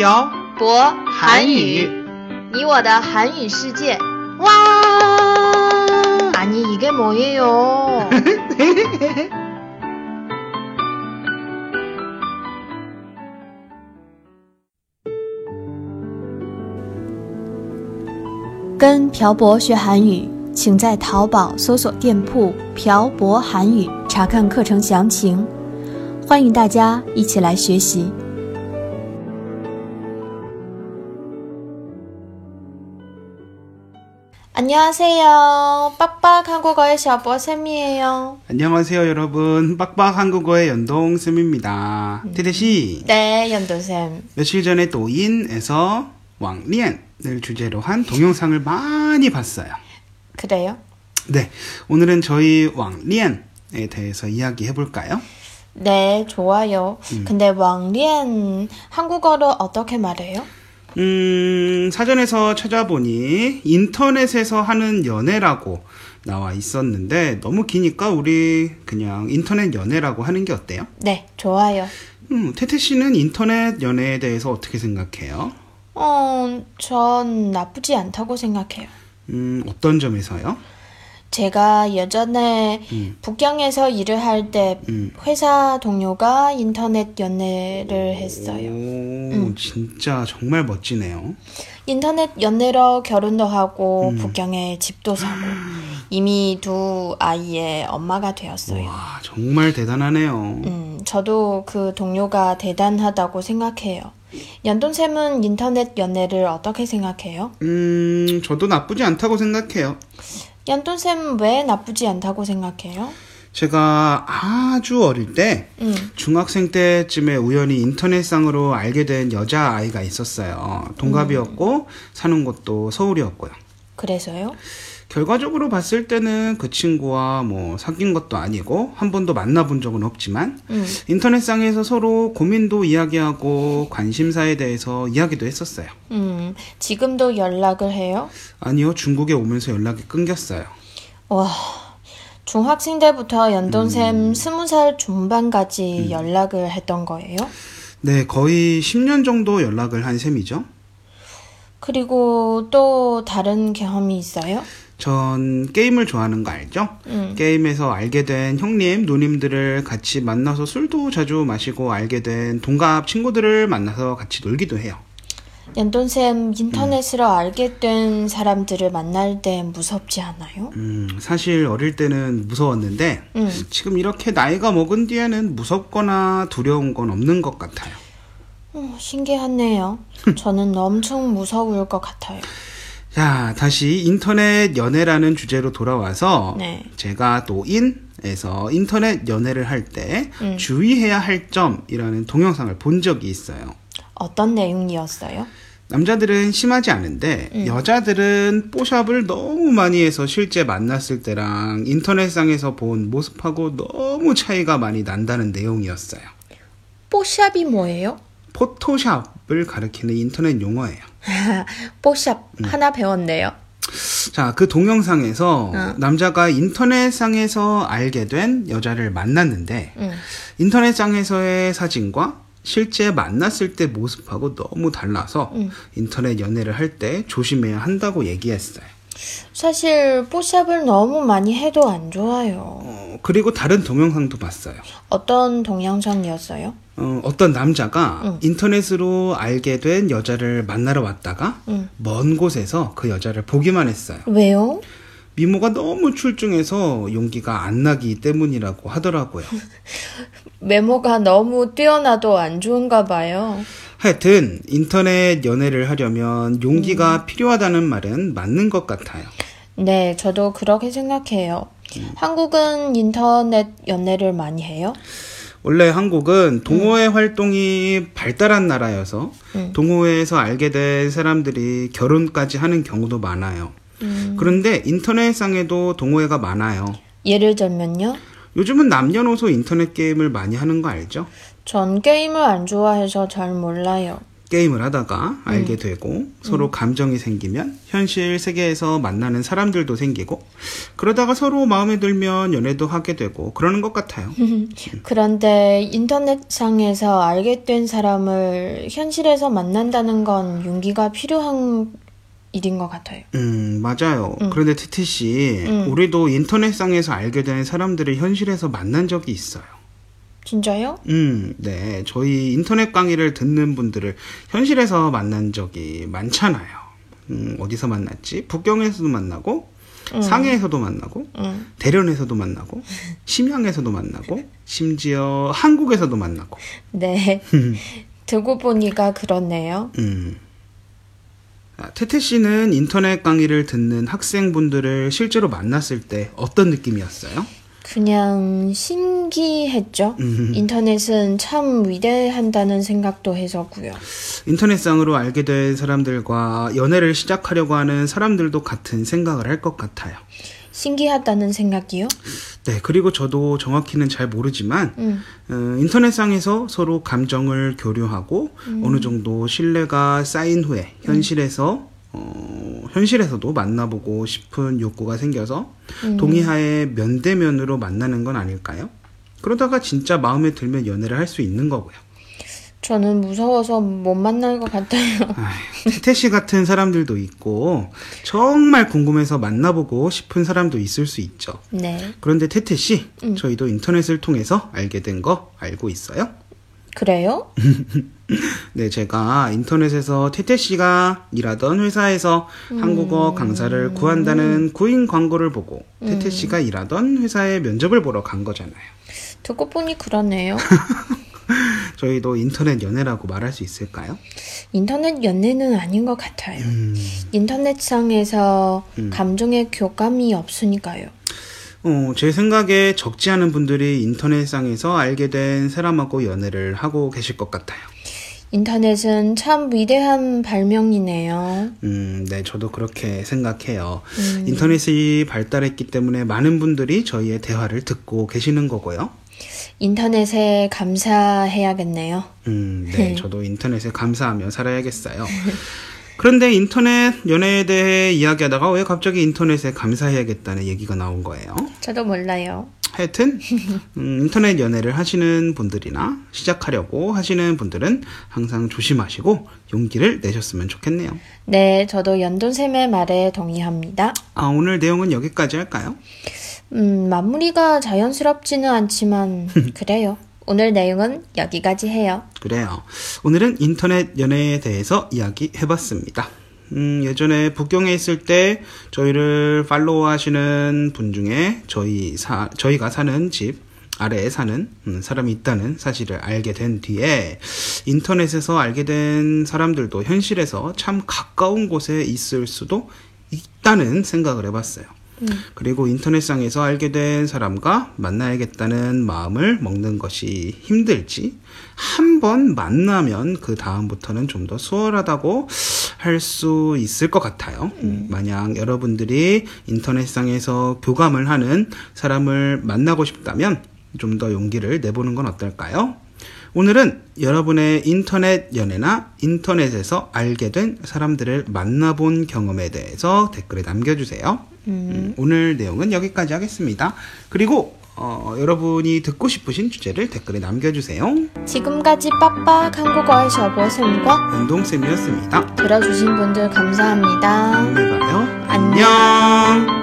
漂博韩语，你我的韩语世界。哇！아니이게뭐예요？ 跟朴博学韩语，请在淘宝搜索店铺“朴博韩语”查看课程详情。欢迎大家一起来学习。 안녕하세요. 빡빡 한국어의 샤버 쌤이에요. 안녕하세요 여러분 빡빡 한국어의 연동 쌤입니다 태태씨 네, 연도쌤. 며칠 전에 도인에서 왕리엔을 주제로 한 동영상을 많이 봤어요 그래요? 네 오늘은 저희 왕리엔에 대해서 이야기해 볼까요? 네, 좋아요. 근데 왕리엔 한국어로 어떻게 말해요? 음, 사전에서 찾아보니 인터넷에서 하는 연애라고 나와 있었는데 너무 기니까 우리 그냥 인터넷 연애라고 하는 게 어때요? 네, 좋아요. 음, 태태 씨는 인터넷 연애에 대해서 어떻게 생각해요? 어, 전 나쁘지 않다고 생각해요. 음, 어떤 점에서요? 제가 예전에 음. 북경에서 일을 할 때 음. 회사 동료가 인터넷 연애를 했어요. 오, 진짜 정말 멋지네요. 인터넷 연애로 결혼도 하고 음. 북경에 집도 사고 이미 두 아이의 엄마가 되었어요. 와, 정말 대단하네요. 음, 저도 그 동료가 대단하다고 생각해요. 연돈쌤은 인터넷 연애를 어떻게 생각해요? 음, 저도 나쁘지 않다고 생각해요. 연돈쌤 왜 나쁘지 않다고 생각해요? 제가 아주 어릴 때 음, 중학생 때쯤에 우연히 인터넷상으로 알게 된 여자 아이가 있었어요. 동갑이었고 사는 곳도 서울이었고요. 그래서요? 결과적으로 봤을 때는 그 친구와 뭐 사귄 것도 아니고 한 번도 만나본 적은 없지만 음, 인터넷상에서 서로 고민도 이야기하고 관심사에 대해서 이야기도 했었어요. 음, 지금도 연락을 해요? 아니요, 중국에 오면서 연락이 끊겼어요. 와, 중학생 때부터 연돈쌤 스무 살 중반까지 연락을 했던 거예요? 네, 거의 10년 정도 연락을 한 셈이죠. 그리고 또 다른 경험이 있어요? 전 게임을 좋아하는 거 알죠? 음, 게임에서 알게 된 형님, 누님들을 같이 만나서 술도 자주 마시고 알게 된 동갑 친구들을 만나서 같이 놀기도 해요. 연돈쌤 인터넷으로 알게 된 사람들을 만날 때 무섭지 않아요? 음, 사실 어릴 때는 무서웠는데 음, 지금 이렇게 나이가 먹은 뒤에는 무섭거나 두려운 건 없는 것 같아요. 어, 신기하네요. 저는 엄청 무서울 것 같아요. 자, 다시 인터넷 연애라는 주제로 돌아와서 네. 제가 또인에서 인터넷 연애를 할 때 음. 주의해야 할 점이라는 동영상을 본 적이 있어요. 어떤 내용이었어요? 남자들은 심하지 않은데 음. 여자들은 뽀샵을 너무 많이 해서 실제 만났을 때랑 인터넷상에서 본 모습하고 너무 차이가 많이 난다는 내용이었어요. 뽀샵이 뭐예요? 포토샵을 가리키는 인터넷 용어예요. 뽀샵 음. 하나 배웠네요. 자, 그 동영상에서 어. 남자가 인터넷상에서 알게 된 여자를 만났는데 음, 인터넷상에서의 사진과 실제 만났을 때 모습하고 너무 달라서 음. 인터넷 연애를 할 때 조심해야 한다고 얘기했어요. 사실 뽀샵을 너무 많이 해도 안 좋아요. 어, 그리고 다른 동영상도 봤어요. 어떤 동영상이었어요? 어, 어떤 남자가 응. 인터넷으로 알게 된 여자를 만나러 왔다가 응. 먼 곳에서 그 여자를 보기만 했어요. 왜요? 미모가 너무 출중해서 용기가 안 나기 때문이라고 하더라고요. 외모가 너무 뛰어나도 안 좋은가 봐요. 하여튼 인터넷 연애를 하려면 용기가 필요하다는 말은 맞는 것 같아요. 네, 저도 그렇게 생각해요. 한국은 인터넷 연애를 많이 해요? 원래 한국은 동호회 활동이 발달한 나라여서 음. 동호회에서 알게 된 사람들이 결혼까지 하는 경우도 많아요. 음, 그런데 인터넷상에도 동호회가 많아요. 예를 들면요? 요즘은 남녀노소 인터넷 게임을 많이 하는 거 알죠? 전 게임을 안 좋아해서 잘 몰라요. 게임을 하다가 알게 되고 서로 감정이 생기면 현실 세계에서 만나는 사람들도 생기고 그러다가 서로 마음에 들면 연애도 하게 되고 그러는 것 같아요. 그런데 인터넷상에서 알게 된 사람을 현실에서 만난다는 건 용기가 필요한 일인 것 같아요. 음, 맞아요. 그런데 티티 씨, 우리도 인터넷상에서 알게 된 사람들을 현실에서 만난 적이 있어요. 진짜요? 음, 네. 저희 인터넷 강의를 듣는 분들을 현실에서 만난 적이 많잖아요. 음, 어디서 만났지? 북경에서도 만나고, 상해에서도 만나고, 응. 대련에서도 만나고, 심양에서도 만나고, 심지어 한국에서도 만나고. 네. 듣고 보니까 그렇네요. 음. 아, 태태 씨는 인터넷 강의를 듣는 학생분들을 실제로 만났을 때 어떤 느낌이었어요? 그냥 신기했죠. 인터넷은 참 위대한다는 생각도 했었고요. 인터넷상으로 알게 된 사람들과 연애를 시작하려고 하는 사람들도 같은 생각을 할 것 같아요. 신기하다는 생각이요? 네, 그리고 저도 정확히는 잘 모르지만, 음. 어, 인터넷상에서 서로 감정을 교류하고, 어느 정도 신뢰가 쌓인 후에, 현실에서, 어, 현실에서도 만나보고 싶은 욕구가 생겨서, 동의하에 면대면으로 만나는 건 아닐까요? 그러다가 진짜 마음에 들면 연애를 할 수 있는 거고요. 저는 무서워서 못 만날 것 같아요. 태태 씨 같은 사람들도 있고, 정말 궁금해서 만나보고 싶은 사람도 있을 수 있죠. 네. 그런데 태태 씨, 저희도 인터넷을 통해서 알게 된 거 알고 있어요? 그래요? 네, 제가 인터넷에서 태태 씨가 일하던 회사에서 한국어 강사를 구한다는 구인 광고를 보고 태태 씨가 일하던 회사에 면접을 보러 간 거잖아요. 듣고 보니 그러네요. 저희도 인터넷 연애라고 말할 수 있을까요? 인터넷 연애는 아닌 것 같아요. 인터넷상에서 감정의 교감이 없으니까요. 어, 제 생각에 적지 않은 분들이 인터넷상에서 알게 된 사람하고 연애를 하고 계실 것 같아요. 인터넷은 참 위대한 발명이네요. 음, 네, 저도 그렇게 생각해요. 인터넷이 발달했기 때문에 많은 분들이 저희의 대화를 듣고 계시는 거고요. 인터넷에 감사해야겠네요. 음, 네, 저도 인터넷에 감사하며 살아야겠어요. 그런데 인터넷 연애에 대해 이야기하다가 왜 갑자기 인터넷에 감사해야겠다는 얘기가 나온 거예요? 저도 몰라요. 하여튼 음, 인터넷 연애를 하시는 분들이나 시작하려고 하시는 분들은 항상 조심하시고 용기를 내셨으면 좋겠네요. 네, 저도 연돈쌤의 말에 동의합니다. 아, 오늘 내용은 여기까지 할까요? 음, 마무리가 자연스럽지는 않지만, 그래요. 오늘 내용은 여기까지 해요. 그래요. 오늘은 인터넷 연애에 대해서 이야기해봤습니다. 음, 예전에 북경에 있을 때 저희를 팔로우 하시는 분 중에 저희 사, 저희가 사는 집 아래에 사는 음, 사람이 있다는 사실을 알게 된 뒤에 인터넷에서 알게 된 사람들도 현실에서 참 가까운 곳에 있을 수도 있다는 생각을 해봤어요. 그리고 인터넷상에서 알게 된 사람과 만나야겠다는 마음을 먹는 것이 힘들지, 한 번 만나면 그 다음부터는 좀 더 수월하다고 할 수 있을 것 같아요. 음, 만약 여러분들이 인터넷상에서 교감을 하는 사람을 만나고 싶다면 좀 더 용기를 내보는 건 어떨까요? 오늘은 여러분의 인터넷 연애나 인터넷에서 알게 된 사람들을 만나본 경험에 대해서 댓글에 남겨주세요. 음, 오늘 내용은 여기까지 하겠습니다. 그리고 어, 여러분이 듣고 싶으신 주제를 댓글에 남겨주세요. 지금까지 빡빡 한국어의 셔보쌤과 운동쌤이었습니다. 들어주신 분들 감사합니다. 다음에 봐요. 안녕.